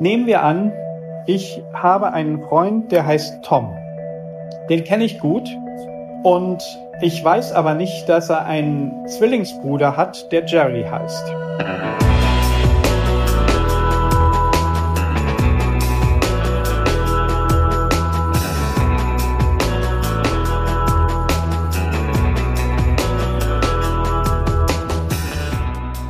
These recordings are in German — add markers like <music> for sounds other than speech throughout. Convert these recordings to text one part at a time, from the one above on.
Nehmen wir an, ich habe einen Freund, der heißt Tom. Den kenne ich gut und ich weiß aber nicht, dass er einen Zwillingsbruder hat, der Jerry heißt. <laughs>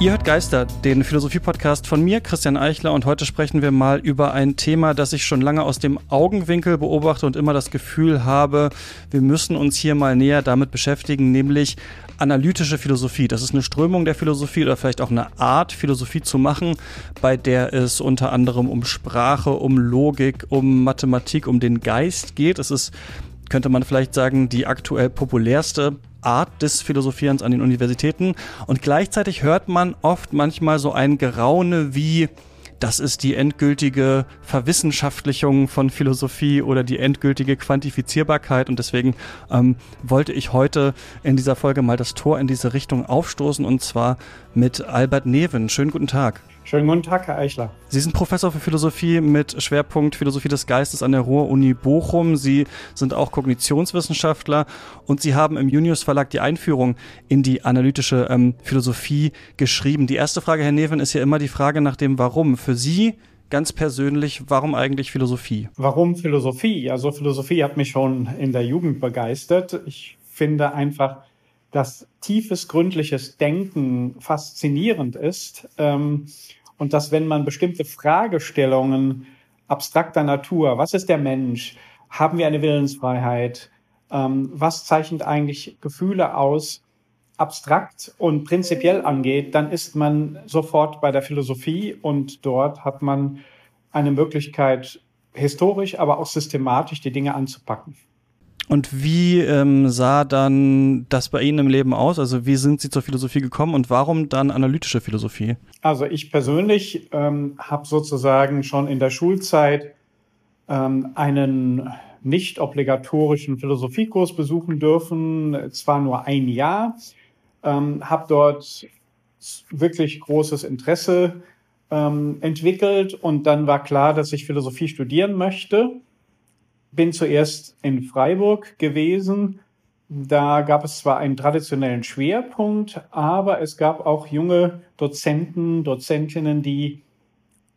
Ihr hört Geister, den Philosophie-Podcast von mir, Christian Eichler, und heute sprechen wir mal über ein Thema, das ich schon lange aus dem Augenwinkel beobachte und immer das Gefühl habe, wir müssen uns hier mal näher damit beschäftigen, nämlich analytische Philosophie. Das ist eine Strömung der Philosophie oder vielleicht auch eine Art, Philosophie zu machen, bei der es unter anderem um Sprache, um Logik, um Mathematik, um den Geist geht. Es ist könnte man vielleicht sagen, die aktuell populärste Art des Philosophierens an den Universitäten. Und gleichzeitig hört man oft manchmal so ein Geraune wie, das ist die endgültige Verwissenschaftlichung von Philosophie oder die endgültige Quantifizierbarkeit. Und deswegen ähm, wollte ich heute in dieser Folge mal das Tor in diese Richtung aufstoßen und zwar mit Albert Neven. Schönen guten Tag. Schönen guten Tag, Herr Eichler. Sie sind Professor für Philosophie mit Schwerpunkt Philosophie des Geistes an der Ruhr-Uni Bochum. Sie sind auch Kognitionswissenschaftler und Sie haben im Junius Verlag die Einführung in die analytische ähm, Philosophie geschrieben. Die erste Frage, Herr Neven, ist ja immer die Frage nach dem Warum. Für Sie ganz persönlich, warum eigentlich Philosophie? Warum Philosophie? Also Philosophie hat mich schon in der Jugend begeistert. Ich finde einfach, dass tiefes, gründliches Denken faszinierend ist. Ähm, und dass wenn man bestimmte Fragestellungen abstrakter Natur, was ist der Mensch, haben wir eine Willensfreiheit, ähm, was zeichnet eigentlich Gefühle aus, abstrakt und prinzipiell angeht, dann ist man sofort bei der Philosophie und dort hat man eine Möglichkeit, historisch, aber auch systematisch die Dinge anzupacken. Und wie ähm, sah dann das bei Ihnen im Leben aus? Also wie sind Sie zur Philosophie gekommen und warum dann analytische Philosophie? Also ich persönlich ähm, habe sozusagen schon in der Schulzeit ähm, einen nicht obligatorischen Philosophiekurs besuchen dürfen, zwar nur ein Jahr, ähm, habe dort wirklich großes Interesse ähm, entwickelt und dann war klar, dass ich Philosophie studieren möchte bin zuerst in Freiburg gewesen. Da gab es zwar einen traditionellen Schwerpunkt, aber es gab auch junge Dozenten, Dozentinnen, die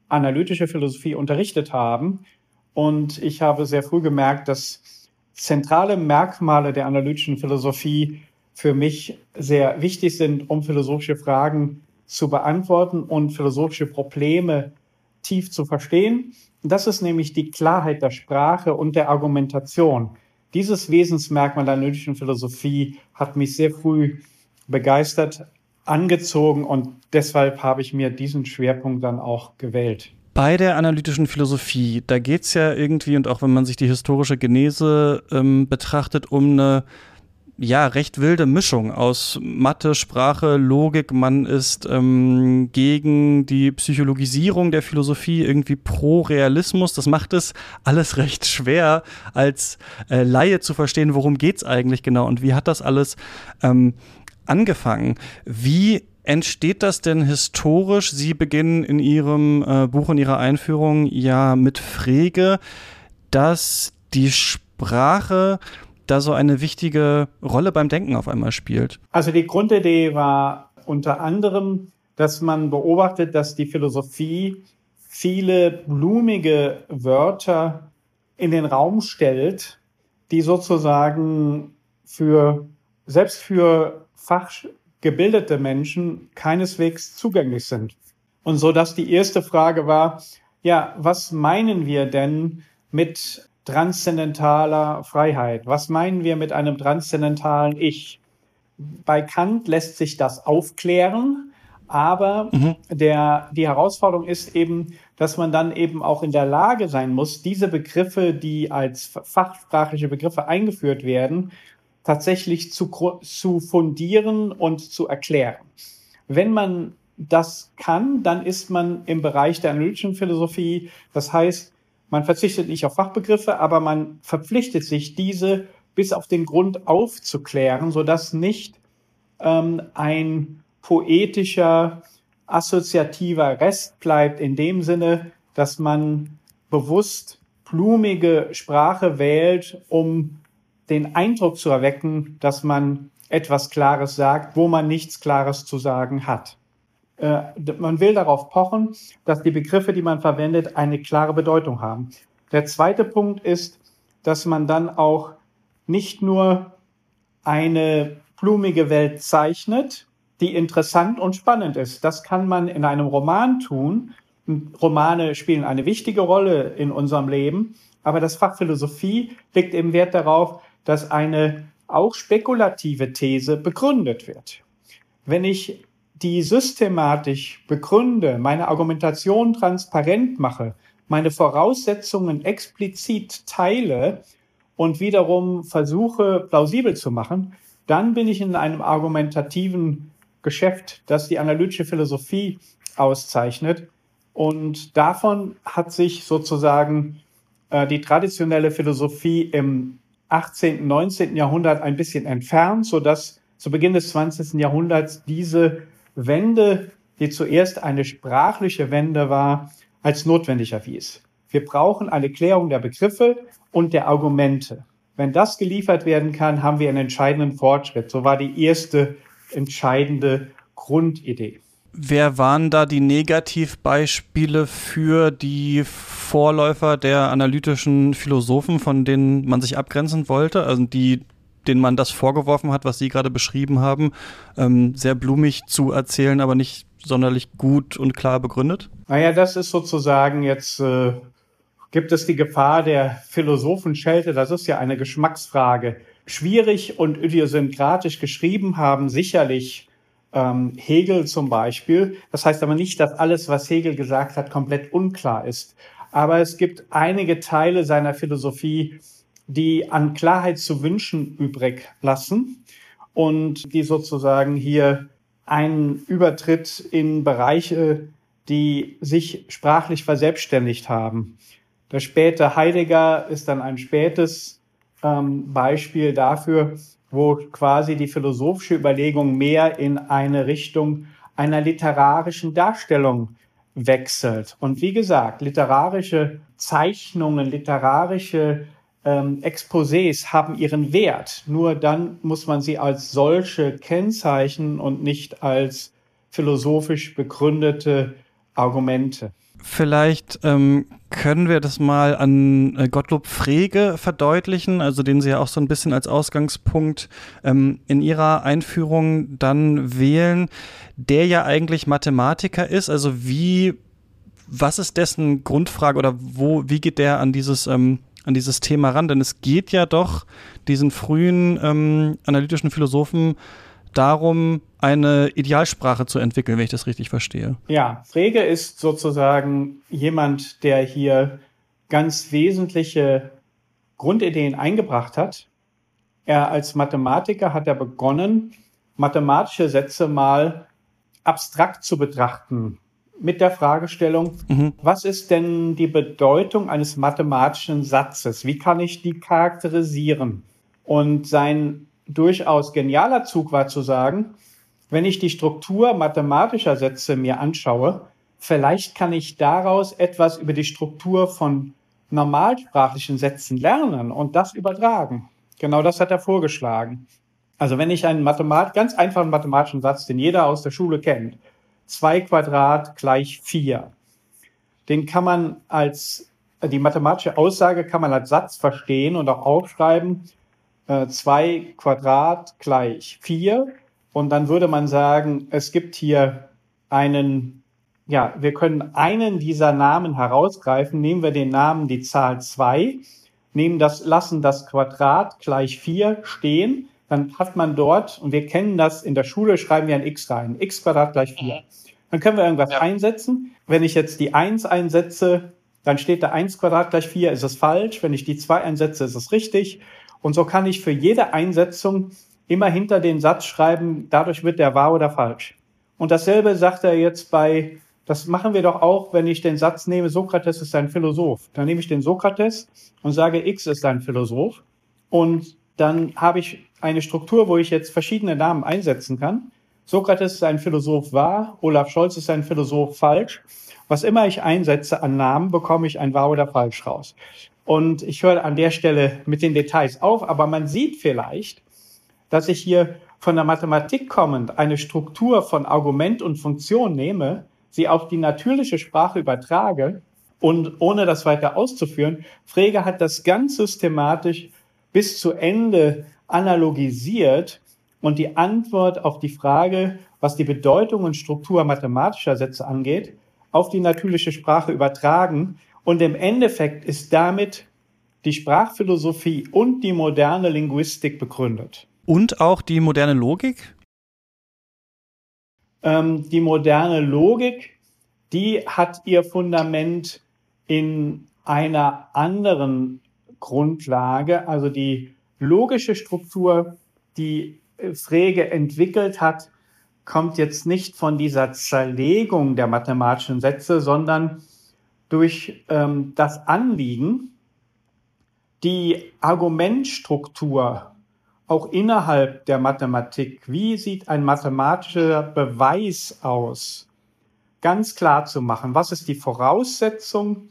analytische Philosophie unterrichtet haben. Und ich habe sehr früh gemerkt, dass zentrale Merkmale der analytischen Philosophie für mich sehr wichtig sind, um philosophische Fragen zu beantworten und philosophische Probleme tief zu verstehen. Das ist nämlich die Klarheit der Sprache und der Argumentation. Dieses Wesensmerkmal der analytischen Philosophie hat mich sehr früh begeistert, angezogen und deshalb habe ich mir diesen Schwerpunkt dann auch gewählt. Bei der analytischen Philosophie, da geht es ja irgendwie, und auch wenn man sich die historische Genese ähm, betrachtet, um eine ja, recht wilde Mischung aus Mathe, Sprache, Logik. Man ist ähm, gegen die Psychologisierung der Philosophie, irgendwie pro Realismus. Das macht es alles <laughs> recht schwer, als äh, Laie zu verstehen, worum geht's eigentlich genau und wie hat das alles ähm, angefangen. Wie entsteht das denn historisch? Sie beginnen in Ihrem äh, Buch, in Ihrer Einführung ja mit Frege, dass die Sprache da so eine wichtige Rolle beim Denken auf einmal spielt? Also die Grundidee war unter anderem, dass man beobachtet, dass die Philosophie viele blumige Wörter in den Raum stellt, die sozusagen für, selbst für fachgebildete Menschen keineswegs zugänglich sind. Und so dass die erste Frage war, ja, was meinen wir denn mit transzendentaler Freiheit. Was meinen wir mit einem transzendentalen Ich? Bei Kant lässt sich das aufklären, aber mhm. der, die Herausforderung ist eben, dass man dann eben auch in der Lage sein muss, diese Begriffe, die als fachsprachliche Begriffe eingeführt werden, tatsächlich zu, zu fundieren und zu erklären. Wenn man das kann, dann ist man im Bereich der analytischen Philosophie. Das heißt, man verzichtet nicht auf Fachbegriffe, aber man verpflichtet sich, diese bis auf den Grund aufzuklären, sodass nicht ähm, ein poetischer, assoziativer Rest bleibt in dem Sinne, dass man bewusst blumige Sprache wählt, um den Eindruck zu erwecken, dass man etwas Klares sagt, wo man nichts Klares zu sagen hat. Äh, man will darauf pochen, dass die Begriffe, die man verwendet, eine klare Bedeutung haben. Der zweite Punkt ist, dass man dann auch nicht nur eine blumige Welt zeichnet, die interessant und spannend ist. Das kann man in einem Roman tun. Romane spielen eine wichtige Rolle in unserem Leben, aber das Fach Philosophie legt eben Wert darauf, dass eine auch spekulative These begründet wird. Wenn ich die systematisch begründe, meine Argumentation transparent mache, meine Voraussetzungen explizit teile und wiederum versuche plausibel zu machen, dann bin ich in einem argumentativen Geschäft, das die analytische Philosophie auszeichnet. Und davon hat sich sozusagen äh, die traditionelle Philosophie im 18., 19. Jahrhundert ein bisschen entfernt, so dass zu Beginn des 20. Jahrhunderts diese Wende, die zuerst eine sprachliche Wende war, als notwendig erwies. Wir brauchen eine Klärung der Begriffe und der Argumente. Wenn das geliefert werden kann, haben wir einen entscheidenden Fortschritt. So war die erste entscheidende Grundidee. Wer waren da die Negativbeispiele für die Vorläufer der analytischen Philosophen, von denen man sich abgrenzen wollte? Also die, denen man das vorgeworfen hat, was Sie gerade beschrieben haben, ähm, sehr blumig zu erzählen, aber nicht sonderlich gut und klar begründet? Naja, das ist sozusagen jetzt, äh, gibt es die Gefahr der Philosophenschelte, das ist ja eine Geschmacksfrage. Schwierig und idiosynkratisch geschrieben haben sicherlich ähm, Hegel zum Beispiel. Das heißt aber nicht, dass alles, was Hegel gesagt hat, komplett unklar ist. Aber es gibt einige Teile seiner Philosophie, die an Klarheit zu wünschen übrig lassen und die sozusagen hier einen Übertritt in Bereiche, die sich sprachlich verselbstständigt haben. Der späte Heidegger ist dann ein spätes ähm, Beispiel dafür, wo quasi die philosophische Überlegung mehr in eine Richtung einer literarischen Darstellung wechselt. Und wie gesagt, literarische Zeichnungen, literarische ähm, Exposés haben ihren Wert. Nur dann muss man sie als solche kennzeichnen und nicht als philosophisch begründete Argumente. Vielleicht ähm, können wir das mal an äh, Gottlob Frege verdeutlichen, also den Sie ja auch so ein bisschen als Ausgangspunkt ähm, in Ihrer Einführung dann wählen, der ja eigentlich Mathematiker ist. Also wie, was ist dessen Grundfrage oder wo, wie geht der an dieses ähm, an dieses Thema ran? Denn es geht ja doch diesen frühen ähm, analytischen Philosophen darum, eine Idealsprache zu entwickeln, wenn ich das richtig verstehe. Ja, Frege ist sozusagen jemand, der hier ganz wesentliche Grundideen eingebracht hat. Er als Mathematiker hat er begonnen, mathematische Sätze mal abstrakt zu betrachten. Mit der Fragestellung, mhm. was ist denn die Bedeutung eines mathematischen Satzes? Wie kann ich die charakterisieren? Und sein durchaus genialer Zug war zu sagen, wenn ich die Struktur mathematischer Sätze mir anschaue, vielleicht kann ich daraus etwas über die Struktur von normalsprachlichen Sätzen lernen und das übertragen. Genau das hat er vorgeschlagen. Also wenn ich einen Mathemat ganz einfachen mathematischen Satz, den jeder aus der Schule kennt, zwei Quadrat gleich vier, den kann man als, die mathematische Aussage kann man als Satz verstehen und auch aufschreiben, äh, zwei Quadrat gleich vier. Und dann würde man sagen, es gibt hier einen, ja, wir können einen dieser Namen herausgreifen. Nehmen wir den Namen die Zahl zwei, nehmen das, lassen das Quadrat gleich vier stehen. Dann hat man dort, und wir kennen das in der Schule, schreiben wir ein x rein. x Quadrat gleich vier. Dann können wir irgendwas ja. einsetzen. Wenn ich jetzt die eins einsetze, dann steht da eins Quadrat gleich vier, ist es falsch. Wenn ich die zwei einsetze, ist es richtig. Und so kann ich für jede Einsetzung immer hinter den Satz schreiben, dadurch wird der wahr oder falsch. Und dasselbe sagt er jetzt bei, das machen wir doch auch, wenn ich den Satz nehme, Sokrates ist ein Philosoph. Dann nehme ich den Sokrates und sage, X ist ein Philosoph. Und dann habe ich eine Struktur, wo ich jetzt verschiedene Namen einsetzen kann. Sokrates ist ein Philosoph wahr, Olaf Scholz ist ein Philosoph falsch. was immer ich einsetze an Namen, bekomme ich ein wahr oder falsch raus. Und ich höre an der Stelle mit den Details auf, aber man sieht vielleicht, dass ich hier von der Mathematik kommend eine Struktur von Argument und Funktion nehme, sie auf die natürliche Sprache übertrage und ohne das weiter auszuführen, Frege hat das ganz systematisch bis zu Ende analogisiert und die Antwort auf die Frage, was die Bedeutung und Struktur mathematischer Sätze angeht, auf die natürliche Sprache übertragen. Und im Endeffekt ist damit die Sprachphilosophie und die moderne Linguistik begründet. Und auch die moderne Logik? Ähm, die moderne Logik, die hat ihr Fundament in einer anderen Grundlage, also die logische Struktur, die Frege entwickelt hat, kommt jetzt nicht von dieser Zerlegung der mathematischen Sätze, sondern durch ähm, das Anliegen, die Argumentstruktur auch innerhalb der Mathematik, wie sieht ein mathematischer Beweis aus, ganz klar zu machen. Was ist die Voraussetzung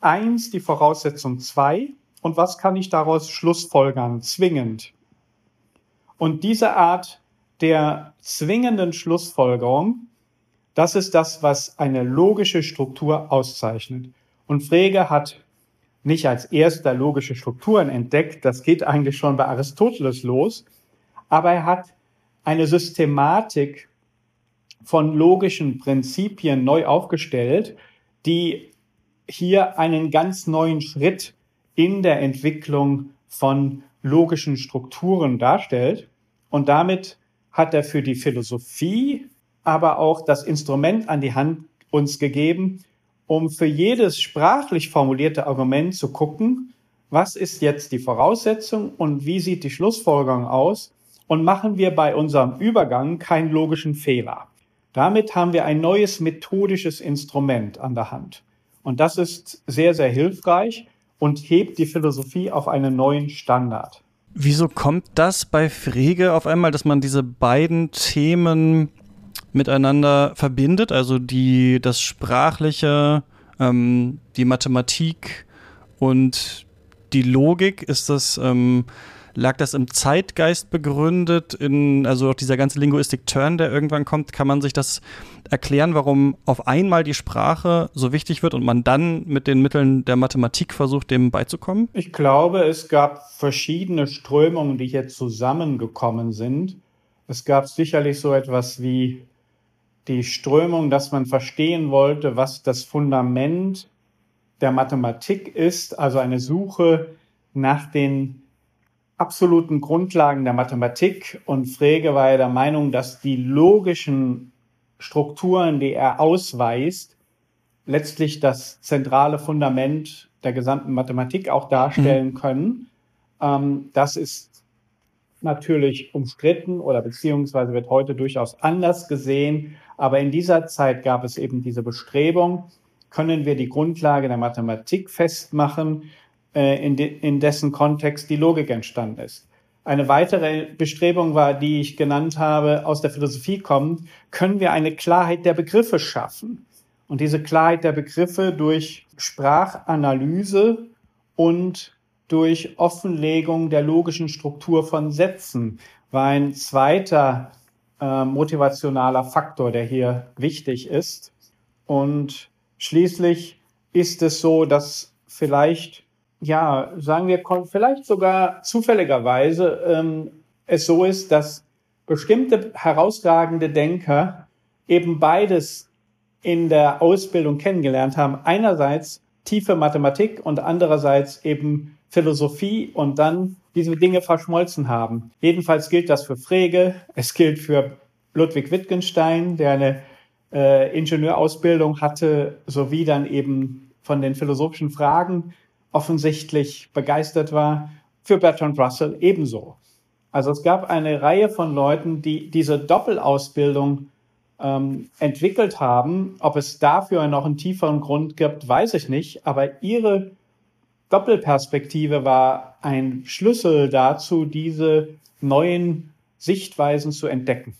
eins, die Voraussetzung zwei und was kann ich daraus schlussfolgern, zwingend? Und diese Art der zwingenden Schlussfolgerung, das ist das, was eine logische Struktur auszeichnet. Und Frege hat nicht als erster logische Strukturen entdeckt, das geht eigentlich schon bei Aristoteles los, aber er hat eine Systematik von logischen Prinzipien neu aufgestellt, die hier einen ganz neuen Schritt in der Entwicklung von logischen Strukturen darstellt. Und damit hat er für die Philosophie aber auch das Instrument an die Hand uns gegeben, um für jedes sprachlich formulierte Argument zu gucken, was ist jetzt die Voraussetzung und wie sieht die Schlussfolgerung aus und machen wir bei unserem Übergang keinen logischen Fehler. Damit haben wir ein neues methodisches Instrument an der Hand. Und das ist sehr, sehr hilfreich und hebt die Philosophie auf einen neuen Standard. Wieso kommt das bei Frege auf einmal, dass man diese beiden Themen miteinander verbindet? Also die, das Sprachliche, ähm, die Mathematik und die Logik. Ist das, ähm, lag das im Zeitgeist begründet? In, also auch dieser ganze Linguistik-Turn, der irgendwann kommt, kann man sich das erklären, warum auf einmal die Sprache so wichtig wird und man dann mit den Mitteln der Mathematik versucht, dem beizukommen? Ich glaube, es gab verschiedene Strömungen, die hier zusammengekommen sind. Es gab sicherlich so etwas wie die Strömung, dass man verstehen wollte, was das Fundament der Mathematik ist, also eine Suche nach den absoluten Grundlagen der Mathematik. Und Frege war ja der Meinung, dass die logischen Strukturen, die er ausweist, letztlich das zentrale Fundament der gesamten Mathematik auch darstellen mhm. können. Ähm, das ist natürlich umstritten oder beziehungsweise wird heute durchaus anders gesehen. Aber in dieser Zeit gab es eben diese Bestrebung, können wir die Grundlage der Mathematik festmachen, äh, in, de in dessen Kontext die Logik entstanden ist. Eine weitere Bestrebung war, die ich genannt habe, aus der Philosophie kommt, können wir eine Klarheit der Begriffe schaffen. Und diese Klarheit der Begriffe durch Sprachanalyse und durch Offenlegung der logischen Struktur von Sätzen war ein zweiter äh, motivationaler Faktor, der hier wichtig ist. Und schließlich ist es so, dass vielleicht ja, sagen wir, vielleicht sogar zufälligerweise ähm, es so ist, dass bestimmte herausragende Denker eben beides in der Ausbildung kennengelernt haben. Einerseits tiefe Mathematik und andererseits eben Philosophie und dann diese Dinge verschmolzen haben. Jedenfalls gilt das für Frege, es gilt für Ludwig Wittgenstein, der eine äh, Ingenieurausbildung hatte, sowie dann eben von den philosophischen Fragen offensichtlich begeistert war, für Bertrand Russell ebenso. Also es gab eine Reihe von Leuten, die diese Doppelausbildung ähm, entwickelt haben. Ob es dafür noch einen tieferen Grund gibt, weiß ich nicht. Aber ihre Doppelperspektive war ein Schlüssel dazu, diese neuen Sichtweisen zu entdecken.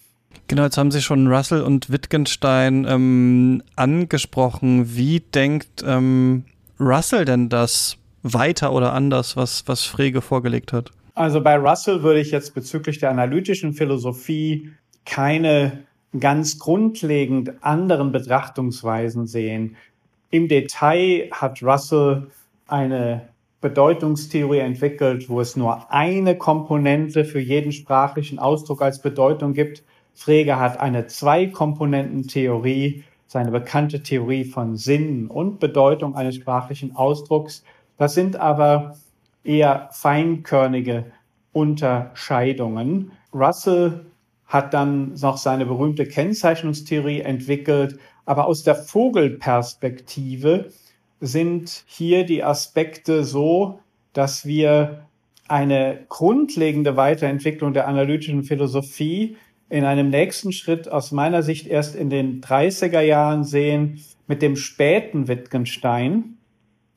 Genau, jetzt haben Sie schon Russell und Wittgenstein ähm, angesprochen. Wie denkt ähm, Russell denn das weiter oder anders, was, was Frege vorgelegt hat? Also bei Russell würde ich jetzt bezüglich der analytischen Philosophie keine ganz grundlegend anderen Betrachtungsweisen sehen. Im Detail hat Russell eine Bedeutungstheorie entwickelt, wo es nur eine Komponente für jeden sprachlichen Ausdruck als Bedeutung gibt. Frege hat eine Zwei-Komponenten-Theorie, seine bekannte Theorie von Sinn und Bedeutung eines sprachlichen Ausdrucks. Das sind aber eher feinkörnige Unterscheidungen. Russell hat dann noch seine berühmte Kennzeichnungstheorie entwickelt, aber aus der Vogelperspektive sind hier die Aspekte so, dass wir eine grundlegende Weiterentwicklung der analytischen Philosophie in einem nächsten Schritt aus meiner Sicht erst in den 30er Jahren sehen mit dem späten Wittgenstein,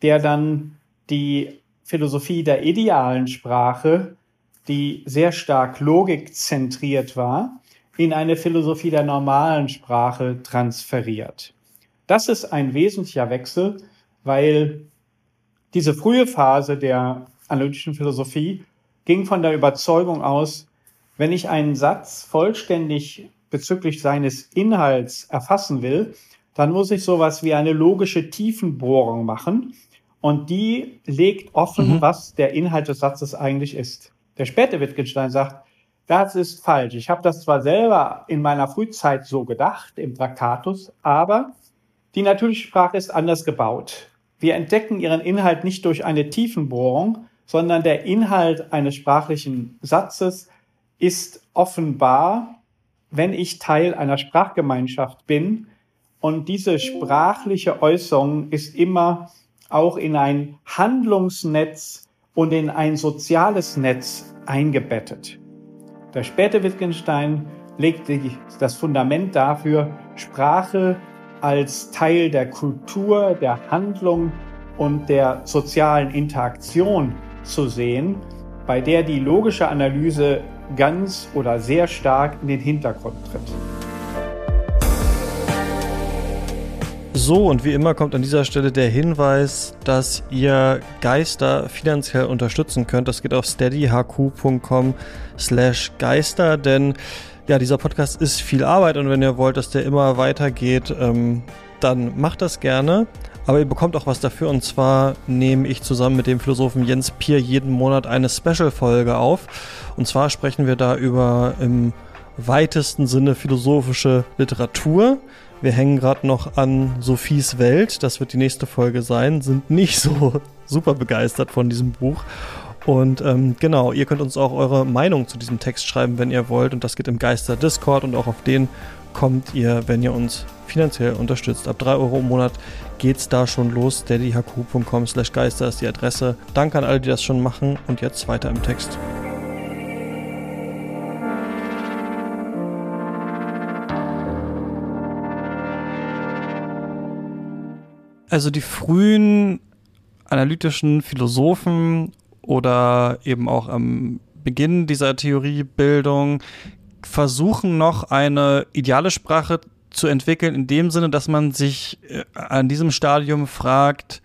der dann die Philosophie der idealen Sprache, die sehr stark logikzentriert war, in eine Philosophie der normalen Sprache transferiert. Das ist ein wesentlicher Wechsel, weil diese frühe Phase der analytischen Philosophie ging von der Überzeugung aus, wenn ich einen Satz vollständig bezüglich seines Inhalts erfassen will, dann muss ich sowas wie eine logische Tiefenbohrung machen und die legt offen, mhm. was der Inhalt des Satzes eigentlich ist. Der späte Wittgenstein sagt, das ist falsch. Ich habe das zwar selber in meiner Frühzeit so gedacht im Traktatus, aber die natürliche Sprache ist anders gebaut. Wir entdecken ihren Inhalt nicht durch eine Tiefenbohrung, sondern der Inhalt eines sprachlichen Satzes ist offenbar, wenn ich Teil einer Sprachgemeinschaft bin. Und diese sprachliche Äußerung ist immer auch in ein Handlungsnetz und in ein soziales Netz eingebettet. Der späte Wittgenstein legte das Fundament dafür, Sprache als Teil der Kultur, der Handlung und der sozialen Interaktion zu sehen, bei der die logische Analyse ganz oder sehr stark in den Hintergrund tritt. So, und wie immer kommt an dieser Stelle der Hinweis, dass ihr Geister finanziell unterstützen könnt. Das geht auf steadyhq.com slash Geister, denn ja, dieser Podcast ist viel Arbeit und wenn ihr wollt, dass der immer weitergeht, ähm, dann macht das gerne. Aber ihr bekommt auch was dafür und zwar nehme ich zusammen mit dem Philosophen Jens Pier jeden Monat eine Special-Folge auf. Und zwar sprechen wir da über im weitesten Sinne philosophische Literatur. Wir hängen gerade noch an Sophies Welt, das wird die nächste Folge sein, sind nicht so <laughs> super begeistert von diesem Buch und ähm, genau, ihr könnt uns auch eure Meinung zu diesem Text schreiben, wenn ihr wollt. Und das geht im Geister Discord und auch auf den kommt ihr, wenn ihr uns finanziell unterstützt. Ab 3 Euro im Monat geht's da schon los. steadyhq.com slash Geister ist die Adresse. Danke an alle, die das schon machen. Und jetzt weiter im Text. Also die frühen analytischen Philosophen oder eben auch am Beginn dieser Theoriebildung versuchen noch eine ideale Sprache zu entwickeln, in dem Sinne, dass man sich äh, an diesem Stadium fragt,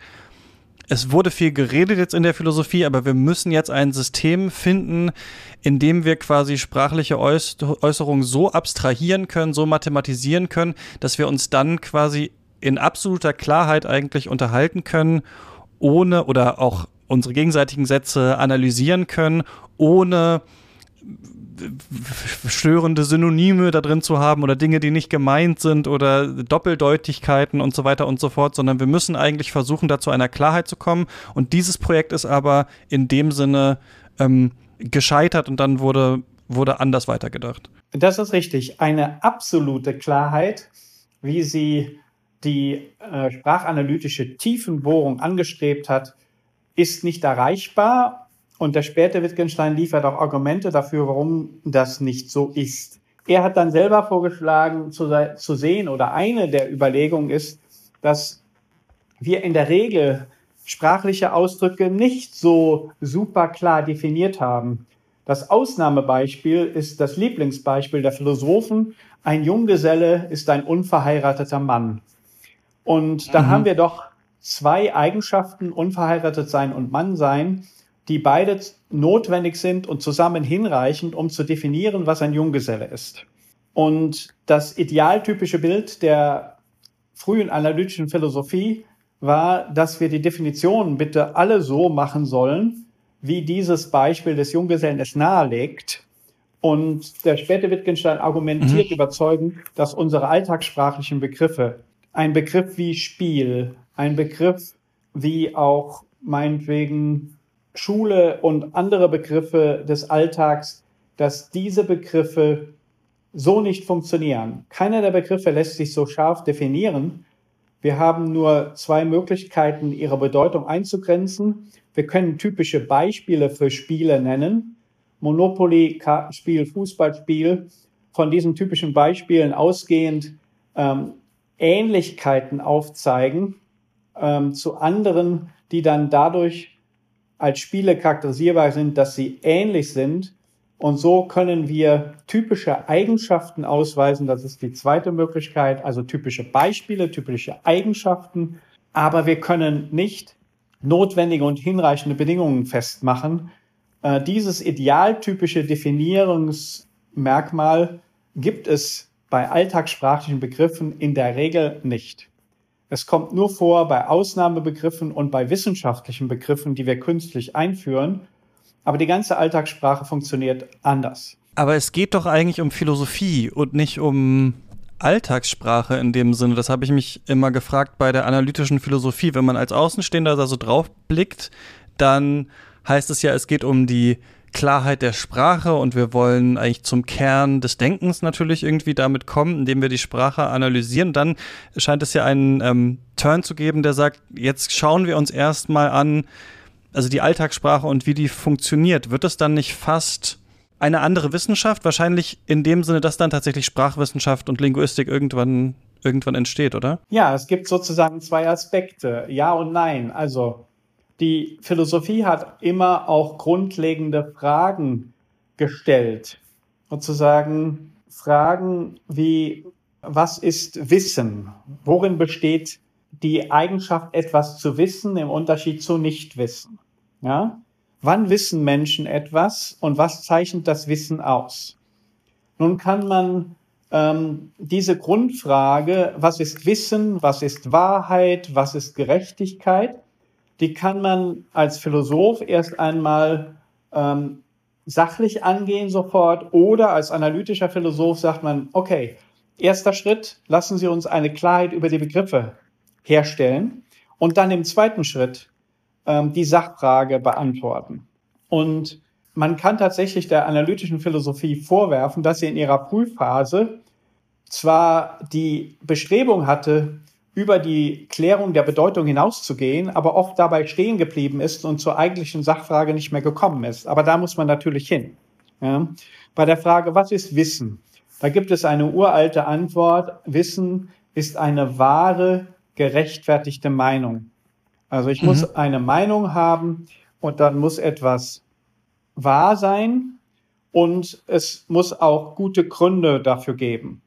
es wurde viel geredet jetzt in der Philosophie, aber wir müssen jetzt ein System finden, in dem wir quasi sprachliche Äußerungen so abstrahieren können, so mathematisieren können, dass wir uns dann quasi in absoluter Klarheit eigentlich unterhalten können, ohne oder auch unsere gegenseitigen Sätze analysieren können, ohne störende Synonyme da drin zu haben oder Dinge, die nicht gemeint sind oder Doppeldeutigkeiten und so weiter und so fort, sondern wir müssen eigentlich versuchen, da zu einer Klarheit zu kommen. Und dieses Projekt ist aber in dem Sinne ähm, gescheitert und dann wurde, wurde anders weitergedacht. Das ist richtig. Eine absolute Klarheit, wie sie die äh, sprachanalytische Tiefenbohrung angestrebt hat, ist nicht erreichbar. Und der späte Wittgenstein liefert auch Argumente dafür, warum das nicht so ist. Er hat dann selber vorgeschlagen zu, zu sehen, oder eine der Überlegungen ist, dass wir in der Regel sprachliche Ausdrücke nicht so super klar definiert haben. Das Ausnahmebeispiel ist das Lieblingsbeispiel der Philosophen. Ein Junggeselle ist ein unverheirateter Mann. Und da mhm. haben wir doch zwei Eigenschaften, unverheiratet sein und Mann sein, die beide notwendig sind und zusammen hinreichend, um zu definieren, was ein Junggeselle ist. Und das idealtypische Bild der frühen analytischen Philosophie war, dass wir die Definitionen bitte alle so machen sollen, wie dieses Beispiel des Junggesellen es nahelegt. Und der späte Wittgenstein argumentiert mhm. überzeugend, dass unsere alltagssprachlichen Begriffe, ein Begriff wie Spiel, ein Begriff wie auch meinetwegen Schule und andere Begriffe des Alltags, dass diese Begriffe so nicht funktionieren. Keiner der Begriffe lässt sich so scharf definieren. Wir haben nur zwei Möglichkeiten, ihre Bedeutung einzugrenzen. Wir können typische Beispiele für Spiele nennen. Monopoly, Kartenspiel, Fußballspiel. Von diesen typischen Beispielen ausgehend ähm, Ähnlichkeiten aufzeigen ähm, zu anderen, die dann dadurch als Spiele charakterisierbar sind, dass sie ähnlich sind und so können wir typische Eigenschaften ausweisen. Das ist die zweite Möglichkeit, also typische Beispiele, typische Eigenschaften. Aber wir können nicht notwendige und hinreichende Bedingungen festmachen. Äh, dieses idealtypische Definierungsmerkmal gibt es bei alltagssprachlichen Begriffen in der Regel nicht. Es kommt nur vor bei Ausnahmebegriffen und bei wissenschaftlichen Begriffen, die wir künstlich einführen. Aber die ganze Alltagssprache funktioniert anders. Aber es geht doch eigentlich um Philosophie und nicht um Alltagssprache in dem Sinne. Das habe ich mich immer gefragt bei der analytischen Philosophie. Wenn man als Außenstehender da so drauf blickt, dann heißt es ja, es geht um die Klarheit der Sprache und wir wollen eigentlich zum Kern des Denkens natürlich irgendwie damit kommen, indem wir die Sprache analysieren. Dann scheint es ja einen ähm, Turn zu geben, der sagt, jetzt schauen wir uns erstmal an, also die Alltagssprache und wie die funktioniert, wird es dann nicht fast eine andere Wissenschaft? Wahrscheinlich in dem Sinne, dass dann tatsächlich Sprachwissenschaft und Linguistik irgendwann, irgendwann entsteht, oder? Ja, es gibt sozusagen zwei Aspekte. Ja und nein. Also, die Philosophie hat immer auch grundlegende Fragen gestellt. Sozusagen Fragen wie, was ist Wissen? Worin besteht die Eigenschaft, etwas zu wissen im Unterschied zu Nichtwissen? Ja? Wann wissen Menschen etwas und was zeichnet das Wissen aus? Nun kann man ähm, diese Grundfrage, was ist Wissen, was ist Wahrheit, was ist Gerechtigkeit, die kann man als Philosoph erst einmal ähm, sachlich angehen sofort oder als analytischer Philosoph sagt man, okay, erster Schritt, lassen Sie uns eine Klarheit über die Begriffe herstellen und dann im zweiten Schritt ähm, die Sachfrage beantworten. Und man kann tatsächlich der analytischen Philosophie vorwerfen, dass sie in ihrer Frühphase zwar die Bestrebung hatte, über die Klärung der Bedeutung hinauszugehen, aber oft dabei stehen geblieben ist und zur eigentlichen Sachfrage nicht mehr gekommen ist. Aber da muss man natürlich hin. Ja. Bei der Frage, was ist Wissen? Da gibt es eine uralte Antwort. Wissen ist eine wahre, gerechtfertigte Meinung. Also ich mhm. muss eine Meinung haben und dann muss etwas wahr sein und es muss auch gute Gründe dafür geben.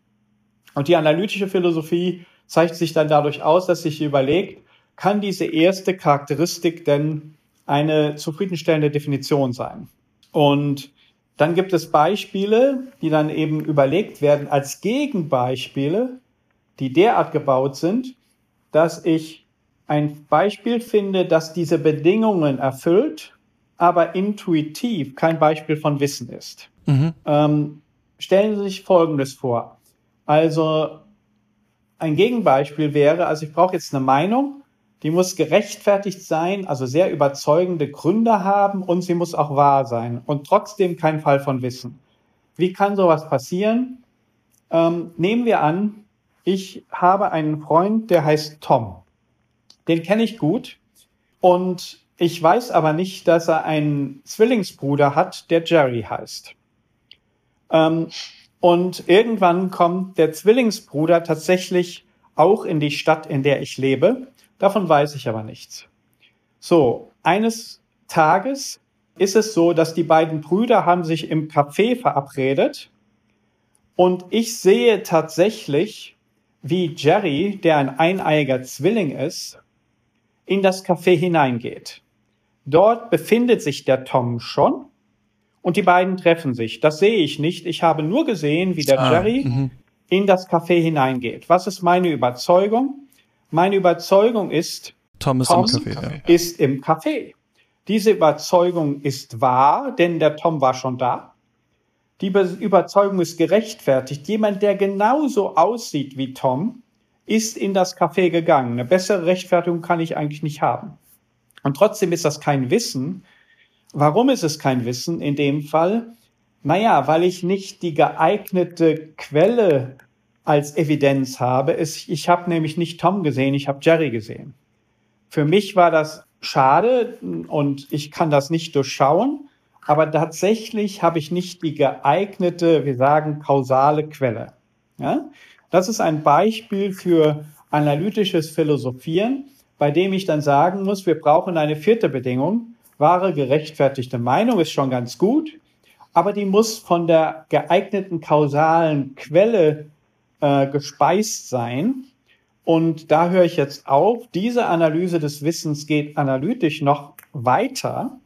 Und die analytische Philosophie zeigt sich dann dadurch aus, dass sich überlegt, kann diese erste Charakteristik denn eine zufriedenstellende Definition sein? Und dann gibt es Beispiele, die dann eben überlegt werden als Gegenbeispiele, die derart gebaut sind, dass ich ein Beispiel finde, das diese Bedingungen erfüllt, aber intuitiv kein Beispiel von Wissen ist. Mhm. Ähm, stellen Sie sich Folgendes vor. Also ein Gegenbeispiel wäre, also ich brauche jetzt eine Meinung, die muss gerechtfertigt sein, also sehr überzeugende Gründe haben und sie muss auch wahr sein und trotzdem kein Fall von Wissen. Wie kann sowas passieren? Ähm, nehmen wir an, ich habe einen Freund, der heißt Tom. Den kenne ich gut. Und ich weiß aber nicht, dass er einen Zwillingsbruder hat, der Jerry heißt. Ähm, und irgendwann kommt der Zwillingsbruder tatsächlich auch in die Stadt, in der ich lebe. Davon weiß ich aber nichts. So, eines Tages ist es so, dass die beiden Brüder haben sich im Café verabredet und ich sehe tatsächlich, wie Jerry, der ein eineiiger Zwilling ist, in das Café hineingeht. Dort befindet sich der Tom schon und die beiden treffen sich. Das sehe ich nicht. Ich habe nur gesehen, wie der ah, Jerry mh. in das Café hineingeht. Was ist meine Überzeugung? Meine Überzeugung ist, Tom ist Tom im Café. Ja. Ist im Café. Diese Überzeugung ist wahr, denn der Tom war schon da. Die Überzeugung ist gerechtfertigt. Jemand, der genauso aussieht wie Tom, ist in das Café gegangen. Eine bessere Rechtfertigung kann ich eigentlich nicht haben. Und trotzdem ist das kein Wissen. Warum ist es kein Wissen in dem Fall? Naja, weil ich nicht die geeignete Quelle als Evidenz habe. Ich habe nämlich nicht Tom gesehen, ich habe Jerry gesehen. Für mich war das schade und ich kann das nicht durchschauen, aber tatsächlich habe ich nicht die geeignete, wir sagen, kausale Quelle. Ja? Das ist ein Beispiel für analytisches Philosophieren, bei dem ich dann sagen muss, wir brauchen eine vierte Bedingung. Wahre, gerechtfertigte Meinung ist schon ganz gut, aber die muss von der geeigneten kausalen Quelle äh, gespeist sein. Und da höre ich jetzt auf. Diese Analyse des Wissens geht analytisch noch weiter,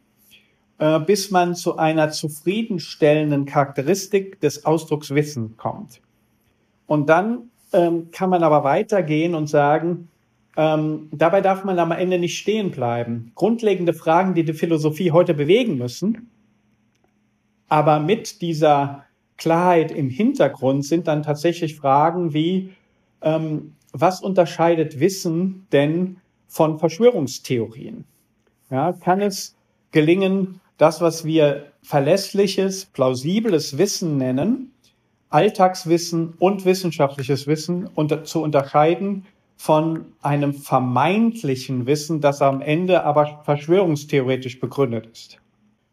äh, bis man zu einer zufriedenstellenden Charakteristik des Ausdrucks Wissen kommt. Und dann ähm, kann man aber weitergehen und sagen, ähm, dabei darf man am Ende nicht stehen bleiben. Grundlegende Fragen, die die Philosophie heute bewegen müssen, aber mit dieser Klarheit im Hintergrund sind dann tatsächlich Fragen wie, ähm, was unterscheidet Wissen denn von Verschwörungstheorien? Ja, kann es gelingen, das, was wir verlässliches, plausibles Wissen nennen, Alltagswissen und wissenschaftliches Wissen unter, zu unterscheiden von einem vermeintlichen Wissen, das am Ende aber verschwörungstheoretisch begründet ist.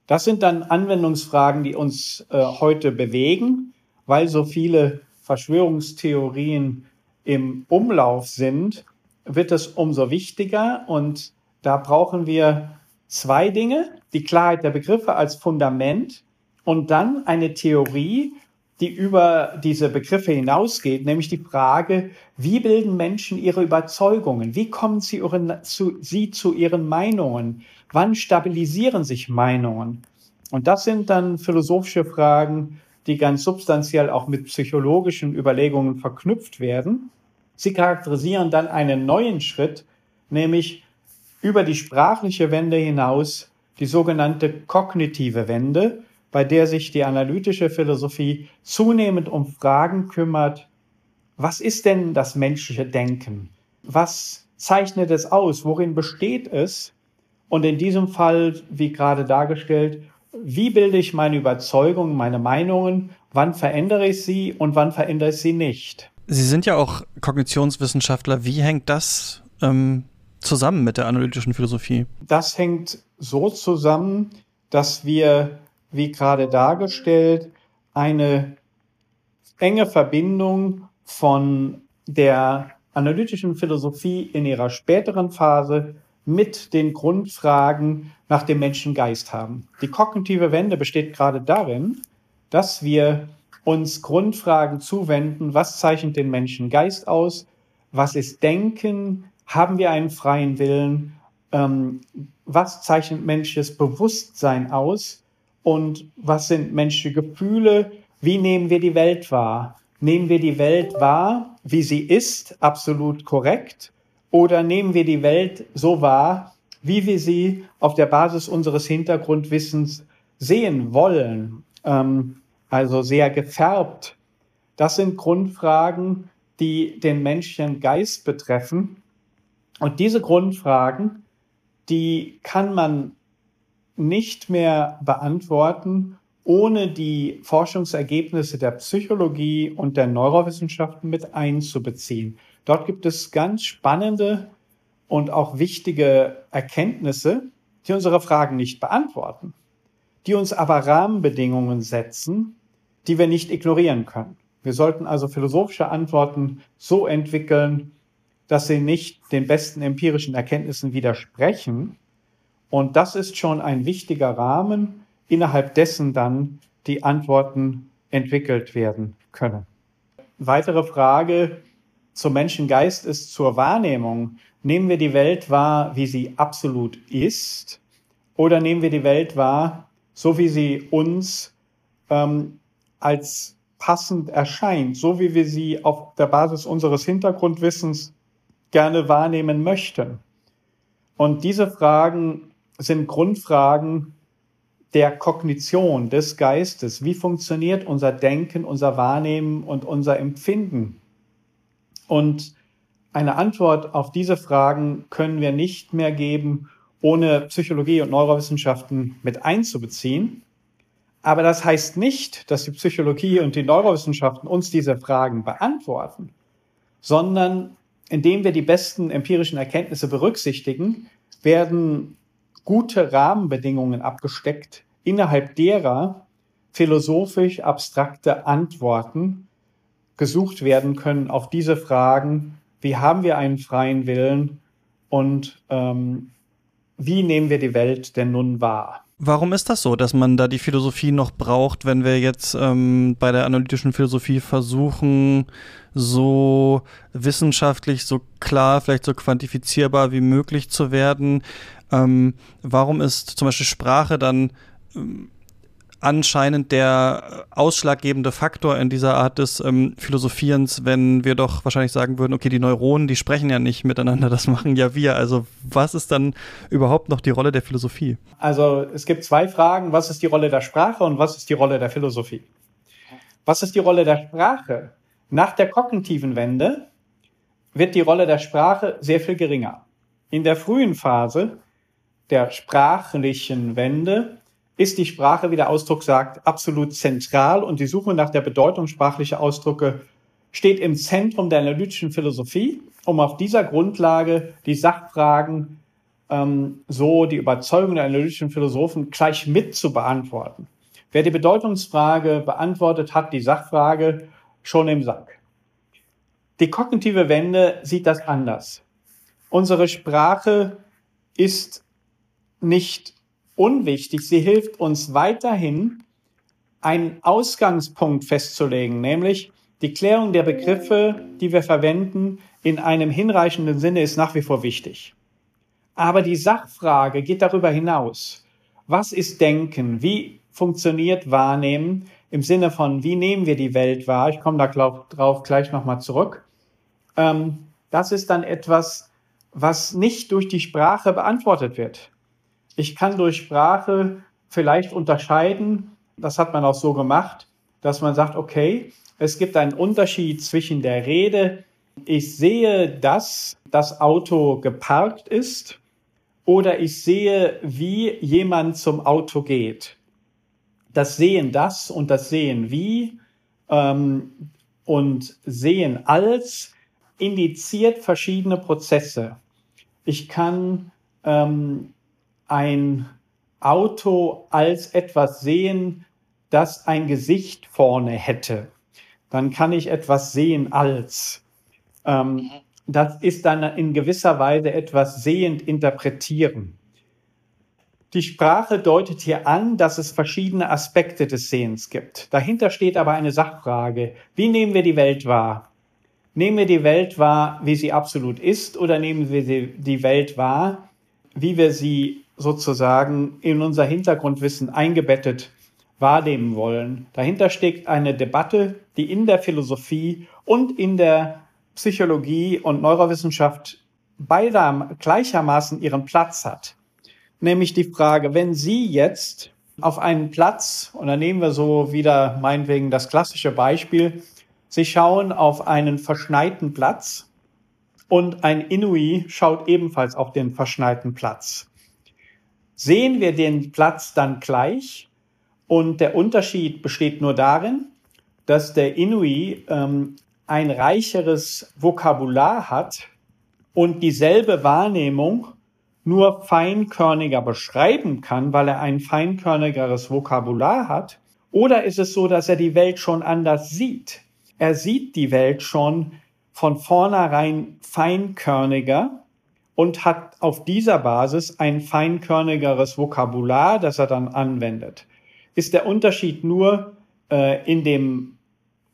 Das sind dann Anwendungsfragen, die uns äh, heute bewegen, weil so viele Verschwörungstheorien im Umlauf sind, wird es umso wichtiger und da brauchen wir zwei Dinge, die Klarheit der Begriffe als Fundament und dann eine Theorie, die über diese Begriffe hinausgeht, nämlich die Frage, wie bilden Menschen ihre Überzeugungen? Wie kommen sie, ihren, zu, sie zu ihren Meinungen? Wann stabilisieren sich Meinungen? Und das sind dann philosophische Fragen, die ganz substanziell auch mit psychologischen Überlegungen verknüpft werden. Sie charakterisieren dann einen neuen Schritt, nämlich über die sprachliche Wende hinaus die sogenannte kognitive Wende, bei der sich die analytische Philosophie zunehmend um Fragen kümmert, was ist denn das menschliche Denken? Was zeichnet es aus? Worin besteht es? Und in diesem Fall, wie gerade dargestellt, wie bilde ich meine Überzeugungen, meine Meinungen? Wann verändere ich sie und wann verändere ich sie nicht? Sie sind ja auch Kognitionswissenschaftler. Wie hängt das ähm, zusammen mit der analytischen Philosophie? Das hängt so zusammen, dass wir, wie gerade dargestellt, eine enge Verbindung von der analytischen Philosophie in ihrer späteren Phase mit den Grundfragen nach dem Menschengeist haben. Die kognitive Wende besteht gerade darin, dass wir uns Grundfragen zuwenden. Was zeichnet den Menschen Geist aus? Was ist Denken? Haben wir einen freien Willen? Ähm, was zeichnet menschliches Bewusstsein aus? Und was sind menschliche Gefühle? Wie nehmen wir die Welt wahr? Nehmen wir die Welt wahr, wie sie ist, absolut korrekt? Oder nehmen wir die Welt so wahr, wie wir sie auf der Basis unseres Hintergrundwissens sehen wollen? Ähm, also sehr gefärbt. Das sind Grundfragen, die den menschlichen Geist betreffen. Und diese Grundfragen, die kann man nicht mehr beantworten, ohne die Forschungsergebnisse der Psychologie und der Neurowissenschaften mit einzubeziehen. Dort gibt es ganz spannende und auch wichtige Erkenntnisse, die unsere Fragen nicht beantworten, die uns aber Rahmenbedingungen setzen, die wir nicht ignorieren können. Wir sollten also philosophische Antworten so entwickeln, dass sie nicht den besten empirischen Erkenntnissen widersprechen Und das ist schon ein wichtiger Rahmen, innerhalb dessen dann die Antworten entwickelt werden können. Weitere Frage zum Menschengeist ist zur Wahrnehmung. Nehmen wir die Welt wahr, wie sie absolut ist, oder nehmen wir die Welt wahr, so wie sie uns ähm, als passend erscheint, so wie wir sie auf der Basis unseres Hintergrundwissens gerne wahrnehmen möchten? Und diese Fragen sind Grundfragen, der Kognition des Geistes. Wie funktioniert unser Denken, unser Wahrnehmen und unser Empfinden? Und eine Antwort auf diese Fragen können wir nicht mehr geben, ohne Psychologie und Neurowissenschaften mit einzubeziehen. Aber das heißt nicht, dass die Psychologie und die Neurowissenschaften uns diese Fragen beantworten, sondern indem wir die besten empirischen Erkenntnisse berücksichtigen, werden gute Rahmenbedingungen abgesteckt, innerhalb derer philosophisch abstrakte Antworten gesucht werden können auf diese Fragen, wie haben wir einen freien Willen und ähm, wie nehmen wir die Welt denn nun wahr? Warum ist das so, dass man da die Philosophie noch braucht, wenn wir jetzt ähm, bei der analytischen Philosophie versuchen, so wissenschaftlich, so klar, vielleicht so quantifizierbar wie möglich zu werden? Ähm, warum ist zum Beispiel Sprache dann ähm, anscheinend der ausschlaggebende Faktor in dieser Art des ähm, Philosophierens, wenn wir doch wahrscheinlich sagen würden, okay, die Neuronen, die sprechen ja nicht miteinander, <laughs> das machen ja wir. Also was ist dann überhaupt noch die Rolle der Philosophie? Also es gibt zwei Fragen, was ist die Rolle der Sprache und was ist die Rolle der Philosophie? Was ist die Rolle der Sprache? Nach der kognitiven Wende wird die Rolle der Sprache sehr viel geringer. In der frühen Phase der sprachlichen Wende ist die Sprache, wie der Ausdruck sagt, absolut zentral und die Suche nach der Bedeutung sprachlicher Ausdrücke steht im Zentrum der analytischen Philosophie, um auf dieser Grundlage die Sachfragen, ähm, so die Überzeugung der analytischen Philosophen, gleich mit zu beantworten. Wer die Bedeutungsfrage beantwortet, hat die Sachfrage schon im Sack. Die kognitive Wende sieht das anders. Unsere Sprache ist nicht unwichtig. Sie hilft uns weiterhin, einen Ausgangspunkt festzulegen, nämlich die Klärung der Begriffe, die wir verwenden, in einem hinreichenden Sinne ist nach wie vor wichtig. Aber die Sachfrage geht darüber hinaus. Was ist Denken? Wie funktioniert Wahrnehmen im Sinne von, wie nehmen wir die Welt wahr? Ich komme da glaub, drauf gleich nochmal zurück. Ähm, das ist dann etwas, was nicht durch die Sprache beantwortet wird. Ich kann durch Sprache vielleicht unterscheiden, das hat man auch so gemacht, dass man sagt, okay, es gibt einen Unterschied zwischen der Rede, ich sehe, dass das Auto geparkt ist oder ich sehe, wie jemand zum Auto geht. Das Sehen das und das Sehen wie ähm, und Sehen als indiziert verschiedene Prozesse. Ich kann ähm, ein Auto als etwas sehen, das ein Gesicht vorne hätte. Dann kann ich etwas sehen als. Ähm, mhm. das ist dann in gewisser Weise etwas sehend interpretieren. Die Sprache deutet hier an, dass es verschiedene Aspekte des Sehens gibt. Dahinter steht aber eine Sachfrage. Wie nehmen wir die Welt wahr? Nehmen wir die Welt wahr, wie sie absolut ist, oder nehmen wir die Welt wahr, wie wir sie sozusagen in unser Hintergrundwissen eingebettet wahrnehmen wollen. Dahinter steckt eine Debatte, die in der Philosophie und in der Psychologie und Neurowissenschaft beide gleichermaßen ihren Platz hat. Nämlich die Frage, wenn Sie jetzt auf einen Platz, und dann nehmen wir so wieder meinetwegen das klassische Beispiel, Sie schauen auf einen verschneiten Platz und ein Inui schaut ebenfalls auf den verschneiten Platz sehen wir den Platz dann gleich und der Unterschied besteht nur darin, dass der Inui ähm, ein reicheres Vokabular hat und dieselbe Wahrnehmung nur feinkörniger beschreiben kann, weil er ein feinkörnigeres Vokabular hat? Oder ist es so, dass er die Welt schon anders sieht? Er sieht die Welt schon von vornherein feinkörniger und hat auf dieser Basis ein feinkörnigeres Vokabular, das er dann anwendet. Ist der Unterschied nur äh, in dem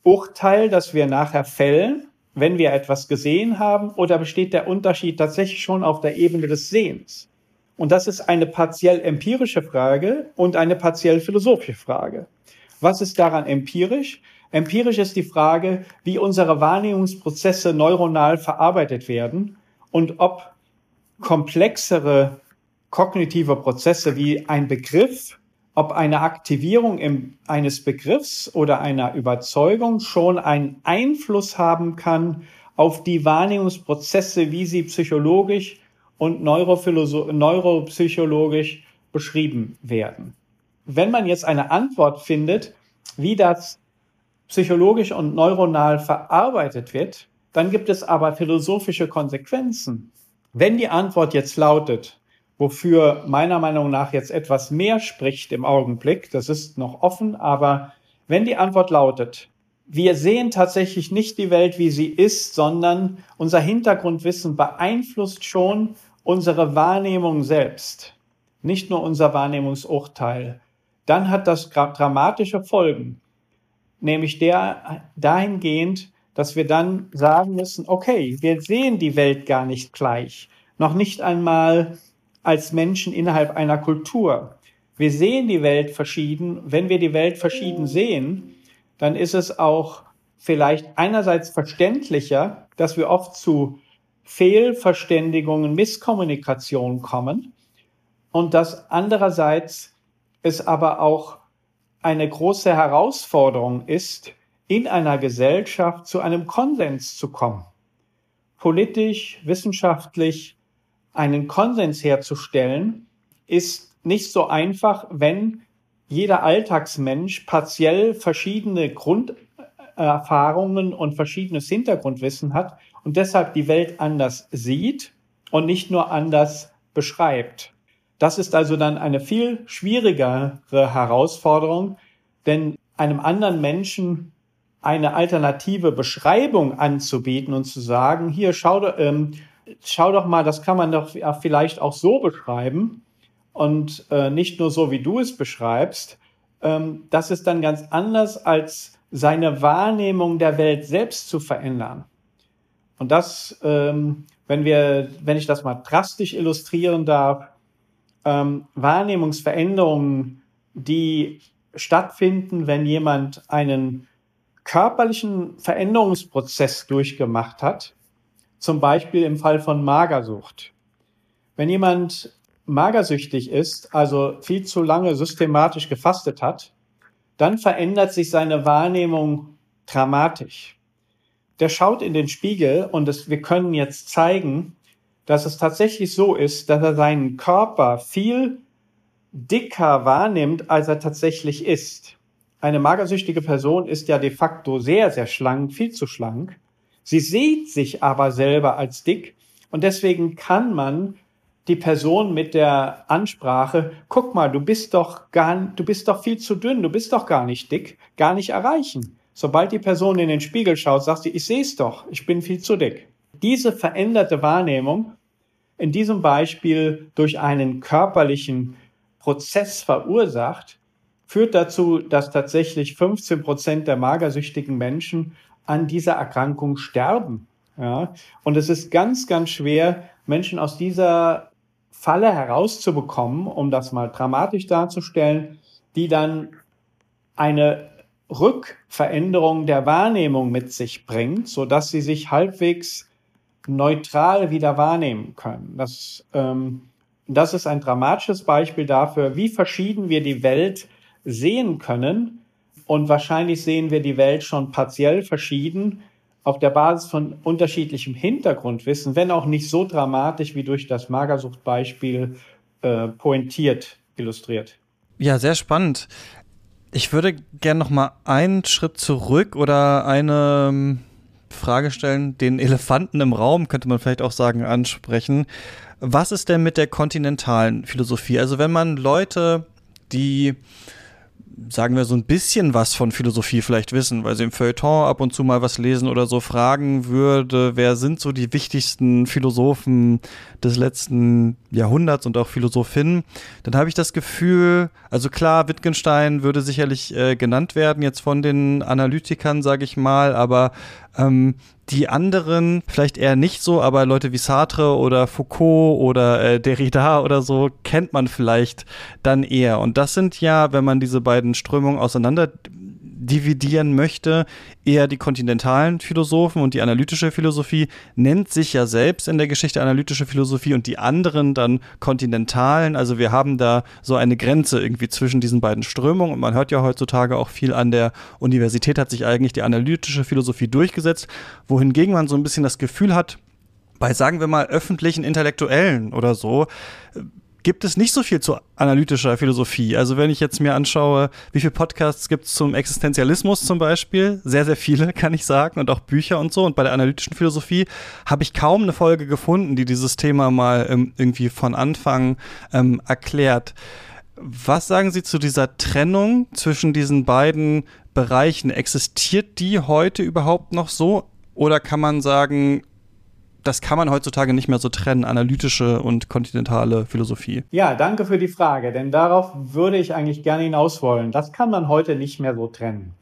Urteil, das wir nachher fällen, wenn wir etwas gesehen haben, oder besteht der Unterschied tatsächlich schon auf der Ebene des Sehens? Und das ist eine partiell empirische Frage und eine partiell philosophische Frage. Was ist daran empirisch? Empirisch ist die Frage, wie unsere Wahrnehmungsprozesse neuronal verarbeitet werden und ob komplexere kognitive Prozesse wie ein Begriff, ob eine Aktivierung im, eines Begriffs oder einer Überzeugung schon einen Einfluss haben kann auf die Wahrnehmungsprozesse, wie sie psychologisch und neuropsychologisch beschrieben werden. Wenn man jetzt eine Antwort findet, wie das psychologisch und neuronal verarbeitet wird, dann gibt es aber philosophische Konsequenzen. Wenn die Antwort jetzt lautet, wofür meiner Meinung nach jetzt etwas mehr spricht im Augenblick, das ist noch offen, aber wenn die Antwort lautet, wir sehen tatsächlich nicht die Welt, wie sie ist, sondern unser Hintergrundwissen beeinflusst schon unsere Wahrnehmung selbst, nicht nur unser Wahrnehmungsurteil, dann hat das dramatische Folgen, nämlich der dahingehend, dass wir dann sagen müssen, okay, wir sehen die Welt gar nicht gleich, noch nicht einmal als Menschen innerhalb einer Kultur. Wir sehen die Welt verschieden. Wenn wir die Welt verschieden sehen, dann ist es auch vielleicht einerseits verständlicher, dass wir oft zu Fehlverständigungen, Misskommunikation kommen und dass andererseits es aber auch eine große Herausforderung ist, in einer Gesellschaft zu einem Konsens zu kommen. Politisch, wissenschaftlich einen Konsens herzustellen, ist nicht so einfach, wenn jeder Alltagsmensch partiell verschiedene Grunderfahrungen und verschiedenes Hintergrundwissen hat und deshalb die Welt anders sieht und nicht nur anders beschreibt. Das ist also dann eine viel schwierigere Herausforderung, denn einem anderen Menschen eine alternative Beschreibung anzubieten und zu sagen, hier schau, ähm, schau doch mal, das kann man doch vielleicht auch so beschreiben und äh, nicht nur so, wie du es beschreibst, ähm, das ist dann ganz anders als seine Wahrnehmung der Welt selbst zu verändern. Und das, ähm, wenn wir, wenn ich das mal drastisch illustrieren darf, ähm, Wahrnehmungsveränderungen, die stattfinden, wenn jemand einen körperlichen Veränderungsprozess durchgemacht hat, zum Beispiel im Fall von Magersucht. Wenn jemand magersüchtig ist, also viel zu lange systematisch gefastet hat, dann verändert sich seine Wahrnehmung dramatisch. Der schaut in den Spiegel und es, wir können jetzt zeigen, dass es tatsächlich so ist, dass er seinen Körper viel dicker wahrnimmt, als er tatsächlich ist. Eine magersüchtige Person ist ja de facto sehr, sehr schlank, viel zu schlank. Sie sieht sich aber selber als dick und deswegen kann man die Person mit der Ansprache, guck mal, du bist doch gar, du bist doch viel zu dünn, du bist doch gar nicht dick, gar nicht erreichen. Sobald die Person in den Spiegel schaut, sagt sie, ich sehe es doch, ich bin viel zu dick. Diese veränderte Wahrnehmung, in diesem Beispiel durch einen körperlichen Prozess verursacht, führt dazu, dass tatsächlich 15 Prozent der magersüchtigen Menschen an dieser Erkrankung sterben. Ja? Und es ist ganz, ganz schwer, Menschen aus dieser Falle herauszubekommen, um das mal dramatisch darzustellen, die dann eine Rückveränderung der Wahrnehmung mit sich bringt, so dass sie sich halbwegs neutral wieder wahrnehmen können. Das, ähm, das ist ein dramatisches Beispiel dafür, wie verschieden wir die Welt sehen können. Und wahrscheinlich sehen wir die Welt schon partiell verschieden auf der Basis von unterschiedlichem Hintergrundwissen, wenn auch nicht so dramatisch wie durch das Magersuchtbeispiel äh, pointiert illustriert. Ja, sehr spannend. Ich würde gerne noch mal einen Schritt zurück oder eine ähm, Frage stellen, den Elefanten im Raum könnte man vielleicht auch sagen ansprechen. Was ist denn mit der kontinentalen Philosophie? Also wenn man Leute, die sagen wir, so ein bisschen was von Philosophie vielleicht wissen, weil sie im Feuilleton ab und zu mal was lesen oder so fragen würde, wer sind so die wichtigsten Philosophen des letzten Jahrhunderts und auch Philosophinnen, dann habe ich das Gefühl, also klar, Wittgenstein würde sicherlich äh, genannt werden jetzt von den Analytikern, sage ich mal, aber ähm, die anderen vielleicht eher nicht so, aber Leute wie Sartre oder Foucault oder äh, Derrida oder so kennt man vielleicht dann eher. Und das sind ja, wenn man diese beiden Strömungen auseinander dividieren möchte, eher die kontinentalen Philosophen und die analytische Philosophie nennt sich ja selbst in der Geschichte analytische Philosophie und die anderen dann kontinentalen. Also wir haben da so eine Grenze irgendwie zwischen diesen beiden Strömungen und man hört ja heutzutage auch viel an der Universität hat sich eigentlich die analytische Philosophie durchgesetzt, wohingegen man so ein bisschen das Gefühl hat, bei sagen wir mal öffentlichen Intellektuellen oder so, gibt es nicht so viel zu analytischer Philosophie. Also wenn ich jetzt mir anschaue, wie viele Podcasts gibt es zum Existenzialismus zum Beispiel, sehr, sehr viele, <laughs> kann ich sagen, und auch Bücher und so. Und bei der analytischen Philosophie habe ich kaum eine Folge gefunden, die dieses Thema mal ähm, irgendwie von Anfang ähm, erklärt. Was sagen Sie zu dieser Trennung zwischen diesen beiden Bereichen? Existiert die heute überhaupt noch so? Oder kann man sagen, das kann man heutzutage nicht mehr so trennen, analytische und kontinentale Philosophie. Ja, danke für die Frage, denn darauf würde ich eigentlich gerne hinaus wollen. Das kann man heute nicht mehr so trennen.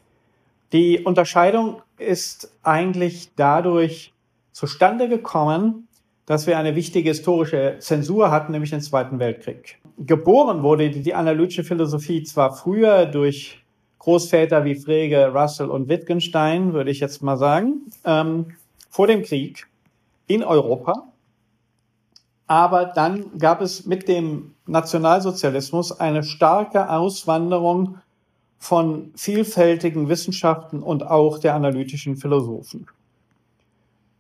Die Unterscheidung ist eigentlich dadurch zustande gekommen, dass wir eine wichtige historische Zensur hatten, nämlich den Zweiten Weltkrieg. Geboren wurde die analytische Philosophie zwar früher durch Großväter wie Frege, Russell und Wittgenstein, würde ich jetzt mal sagen, ähm, vor dem Krieg in Europa. Aber dann gab es mit dem Nationalsozialismus eine starke Auswanderung von vielfältigen Wissenschaften und auch der analytischen Philosophen.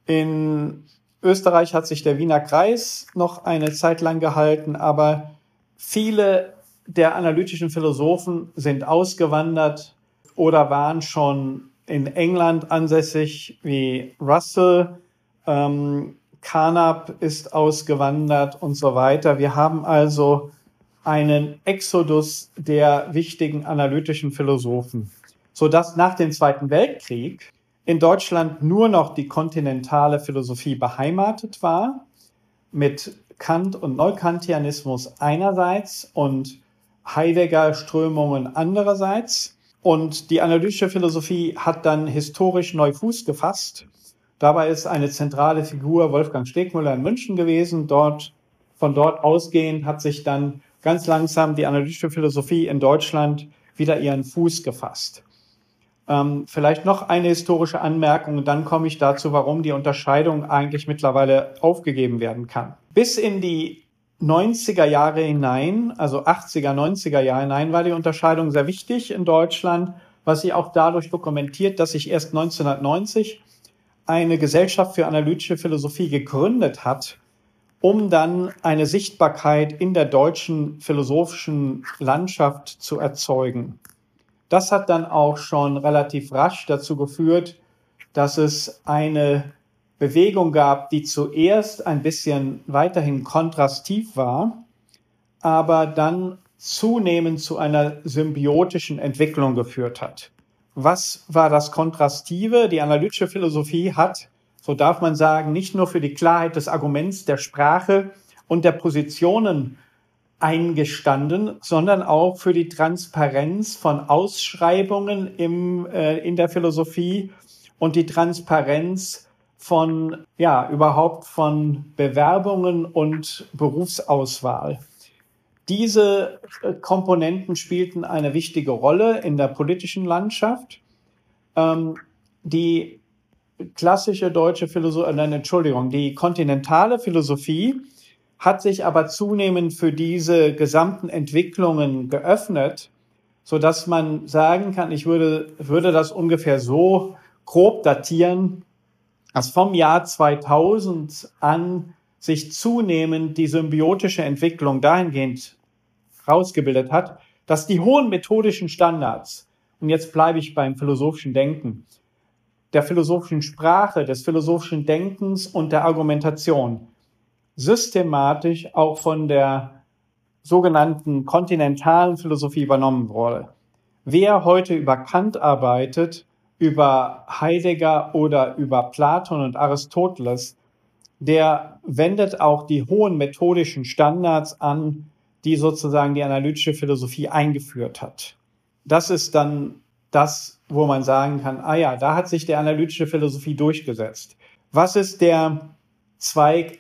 In Österreich hat sich der Wiener Kreis noch eine Zeit lang gehalten, aber viele der analytischen Philosophen sind ausgewandert oder waren schon in England ansässig, wie Russell, ähm, Carnap ist ausgewandert und so weiter. Wir haben also einen Exodus der wichtigen analytischen Philosophen, so dass nach dem Zweiten Weltkrieg in Deutschland nur noch die kontinentale Philosophie beheimatet war, mit Kant und Neukantianismus einerseits und Heidegger Strömungen andererseits. Und die analytische Philosophie hat dann historisch neu Fuß gefasst Dabei ist eine zentrale Figur Wolfgang Stegmüller in München gewesen. Dort, von dort ausgehend hat sich dann ganz langsam die analytische Philosophie in Deutschland wieder ihren Fuß gefasst. Ähm, vielleicht noch eine historische Anmerkung und dann komme ich dazu, warum die Unterscheidung eigentlich mittlerweile aufgegeben werden kann. Bis in die 90er Jahre hinein, also 80er, 90er Jahre hinein, war die Unterscheidung sehr wichtig in Deutschland, was sich auch dadurch dokumentiert, dass sich erst 1990 eine Gesellschaft für analytische Philosophie gegründet hat, um dann eine Sichtbarkeit in der deutschen philosophischen Landschaft zu erzeugen. Das hat dann auch schon relativ rasch dazu geführt, dass es eine Bewegung gab, die zuerst ein bisschen weiterhin kontrastiv war, aber dann zunehmend zu einer symbiotischen Entwicklung geführt hat. Was war das Kontrastive? Die analytische Philosophie hat, so darf man sagen, nicht nur für die Klarheit des Arguments, der Sprache und der Positionen eingestanden, sondern auch für die Transparenz von Ausschreibungen im, äh, in der Philosophie und die Transparenz von, ja, überhaupt von Bewerbungen und Berufsauswahl. Diese äh, Komponenten spielten eine wichtige Rolle in der politischen Landschaft. Ähm, die klassische deutsche Philosophie, äh, nein, Entschuldigung, die kontinentale Philosophie hat sich aber zunehmend für diese gesamten Entwicklungen geöffnet, so dass man sagen kann, ich würde, würde das ungefähr so grob datieren, dass vom Jahr 2000 an sich zunehmend die symbiotische Entwicklung dahingehend rausgebildet hat, dass die hohen methodischen Standards, und jetzt bleibe ich beim philosophischen Denken, der philosophischen Sprache, des philosophischen Denkens und der Argumentation systematisch auch von der sogenannten kontinentalen Philosophie übernommen wurde. wer heute über Kant arbeitet, über Heidegger oder über Platon und Aristoteles, der wendet auch die hohen methodischen Standards an, die sozusagen die analytische Philosophie eingeführt hat. Das ist dann das, wo man sagen kann, ah ja, da hat sich der analytische Philosophie durchgesetzt. Was ist der Zweig,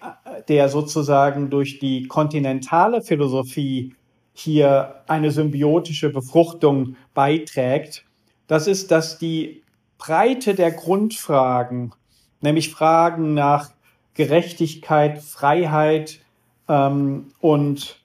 der sozusagen durch die kontinentale Philosophie hier eine symbiotische Befruchtung beiträgt? Das ist, dass die Breite der Grundfragen, nämlich Fragen nach Gerechtigkeit, Freiheit ähm, und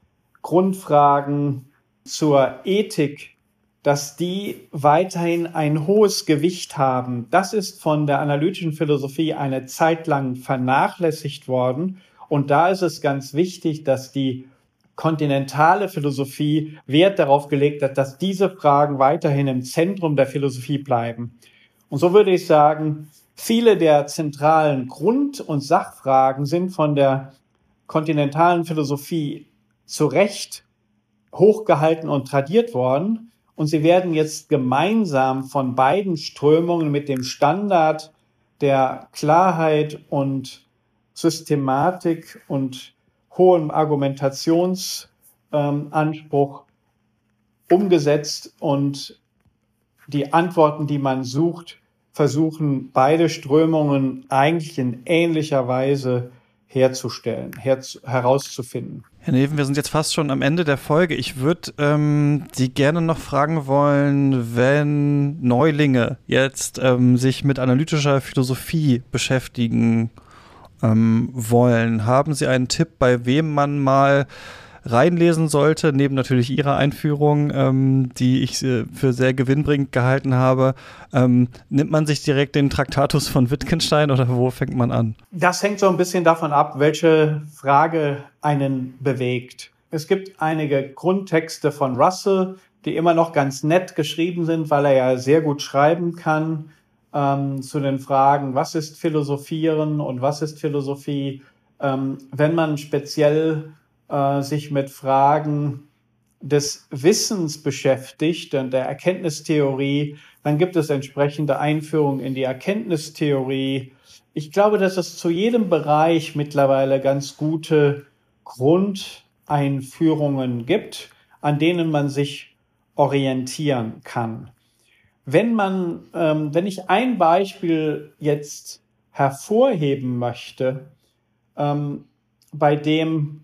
Grundfragen zur Ethik, dass die weiterhin ein hohes Gewicht haben. Das ist von der analytischen Philosophie eine Zeit lang vernachlässigt worden. Und da ist es ganz wichtig, dass die kontinentale Philosophie Wert darauf gelegt hat, dass diese Fragen weiterhin im Zentrum der Philosophie bleiben. Und so würde ich sagen, Viele der zentralen Grund- und Sachfragen sind von der kontinentalen Philosophie zu Recht hochgehalten und tradiert worden. Und sie werden jetzt gemeinsam von beiden Strömungen mit dem Standard der Klarheit und Systematik und hohem Argumentationsanspruch ähm, umgesetzt und die Antworten, die man sucht, versuchen beide Strömungen eigentlich in ähnlicher Weise herzustellen, herz herauszufinden. Herr Neven, wir sind jetzt fast schon am Ende der Folge. Ich würde ähm, Sie gerne noch fragen wollen, wenn Neulinge jetzt ähm, sich mit analytischer Philosophie beschäftigen ähm, wollen, haben Sie einen Tipp, bei wem man mal reinlesen sollte, neben natürlich Ihrer Einführung, ähm, die ich äh, für sehr gewinnbringend gehalten habe. Ähm, nimmt man sich direkt den Traktatus von Wittgenstein oder wo fängt man an? Das hängt so ein bisschen davon ab, welche Frage einen bewegt. Es gibt einige Grundtexte von Russell, die immer noch ganz nett geschrieben sind, weil er ja sehr gut schreiben kann ähm, zu den Fragen, was ist Philosophieren und was ist Philosophie. Ähm, wenn man speziell äh, sich mit Fragen des Wissens beschäftigt und der Erkenntnistheorie, dann gibt es entsprechende Einführungen in die Erkenntnistheorie. Ich glaube, dass es zu jedem Bereich mittlerweile ganz gute Grundeinführungen gibt, an denen man sich orientieren kann. Wenn man, ähm, wenn ich ein Beispiel jetzt hervorheben möchte, ähm, bei dem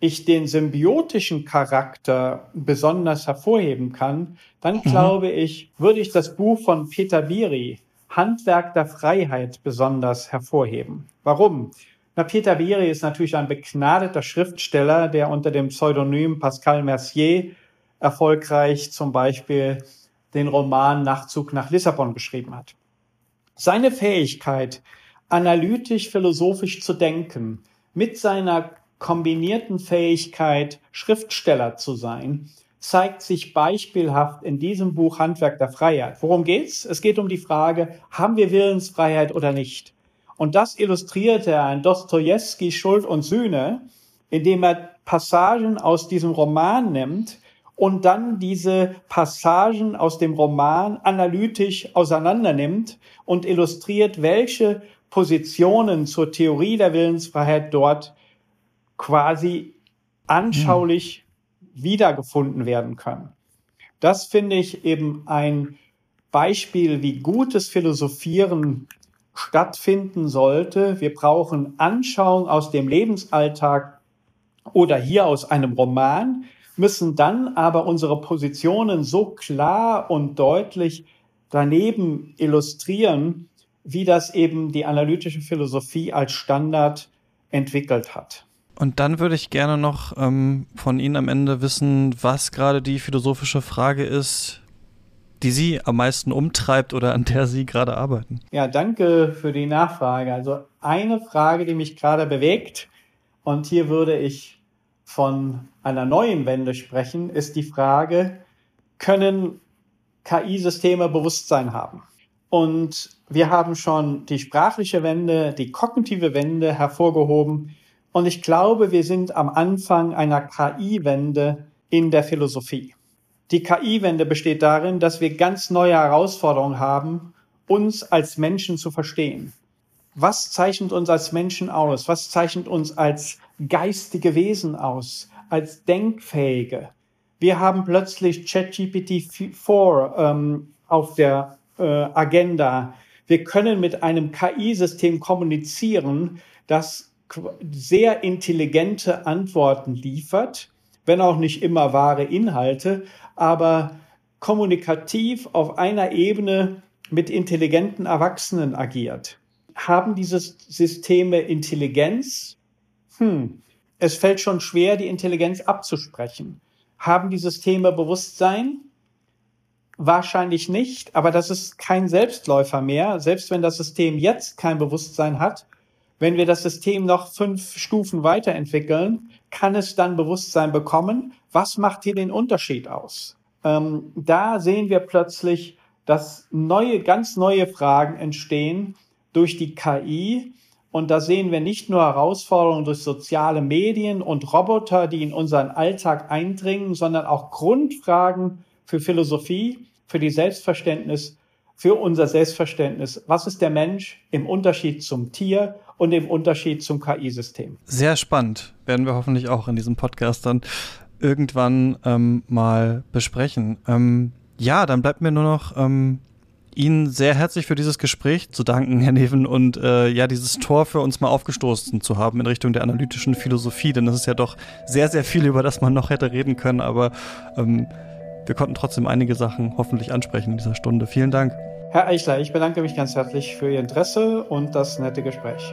ich den symbiotischen Charakter besonders hervorheben kann, dann mhm. glaube ich, würde ich das Buch von Peter Biri, Handwerk der Freiheit, besonders hervorheben. Warum? Na, Peter Biri ist natürlich ein begnadeter Schriftsteller, der unter dem Pseudonym Pascal Mercier erfolgreich zum Beispiel den Roman Nachtzug nach Lissabon geschrieben hat. Seine Fähigkeit, analytisch philosophisch zu denken, mit seiner kombinierten Fähigkeit, Schriftsteller zu sein, zeigt sich beispielhaft in diesem Buch Handwerk der Freiheit. Worum geht's? Es geht um die Frage, haben wir Willensfreiheit oder nicht? Und das illustriert er in Dostoevsky Schuld und Sühne, indem er Passagen aus diesem Roman nimmt und dann diese Passagen aus dem Roman analytisch auseinandernimmt und illustriert, welche Positionen zur Theorie der Willensfreiheit dort quasi anschaulich hm. wiedergefunden werden können. Das finde ich eben ein Beispiel, wie gutes Philosophieren stattfinden sollte. Wir brauchen Anschauung aus dem Lebensalltag oder hier aus einem Roman, müssen dann aber unsere Positionen so klar und deutlich daneben illustrieren, wie das eben die analytische Philosophie als Standard entwickelt hat. Und dann würde ich gerne noch ähm, von Ihnen am Ende wissen, was gerade die philosophische Frage ist, die Sie am meisten umtreibt oder an der Sie gerade arbeiten. Ja, danke für die Nachfrage. Also eine Frage, die mich gerade bewegt, und hier würde ich von einer neuen Wende sprechen, ist die Frage, können KI-Systeme Bewusstsein haben? Und wir haben schon die sprachliche Wende, die kognitive Wende hervorgehoben. Und ich glaube, wir sind am Anfang einer KI-Wende in der Philosophie. Die KI-Wende besteht darin, dass wir ganz neue Herausforderungen haben, uns als Menschen zu verstehen. Was zeichnet uns als Menschen aus? Was zeichnet uns als geistige Wesen aus? Als denkfähige? Wir haben plötzlich ChatGPT 4 ähm, auf der äh, Agenda. Wir können mit einem KI-System kommunizieren, das sehr intelligente Antworten liefert, wenn auch nicht immer wahre Inhalte, aber kommunikativ auf einer Ebene mit intelligenten Erwachsenen agiert. Haben diese Systeme Intelligenz? Hm, es fällt schon schwer, die Intelligenz abzusprechen. Haben die Systeme Bewusstsein? Wahrscheinlich nicht, aber das ist kein Selbstläufer mehr. Selbst wenn das System jetzt kein Bewusstsein hat, wenn wir das System noch fünf Stufen weiterentwickeln, kann es dann Bewusstsein bekommen. Was macht hier den Unterschied aus? Ähm, da sehen wir plötzlich, dass neue, ganz neue Fragen entstehen durch die KI. Und da sehen wir nicht nur Herausforderungen durch soziale Medien und Roboter, die in unseren Alltag eindringen, sondern auch Grundfragen für Philosophie, für die Selbstverständnis, für unser Selbstverständnis. Was ist der Mensch im Unterschied zum Tier und im Unterschied zum KI-System? Sehr spannend. Werden wir hoffentlich auch in diesem Podcast dann irgendwann ähm, mal besprechen. Ähm, ja, dann bleibt mir nur noch ähm, Ihnen sehr herzlich für dieses Gespräch zu danken, Herr Neven, und äh, ja, dieses Tor für uns mal aufgestoßen zu haben in Richtung der analytischen Philosophie, denn das ist ja doch sehr, sehr viel, über das man noch hätte reden können, aber ähm, wir konnten trotzdem einige Sachen hoffentlich ansprechen in dieser Stunde. Vielen Dank. Herr Eichler, ich bedanke mich ganz herzlich für Ihr Interesse und das nette Gespräch.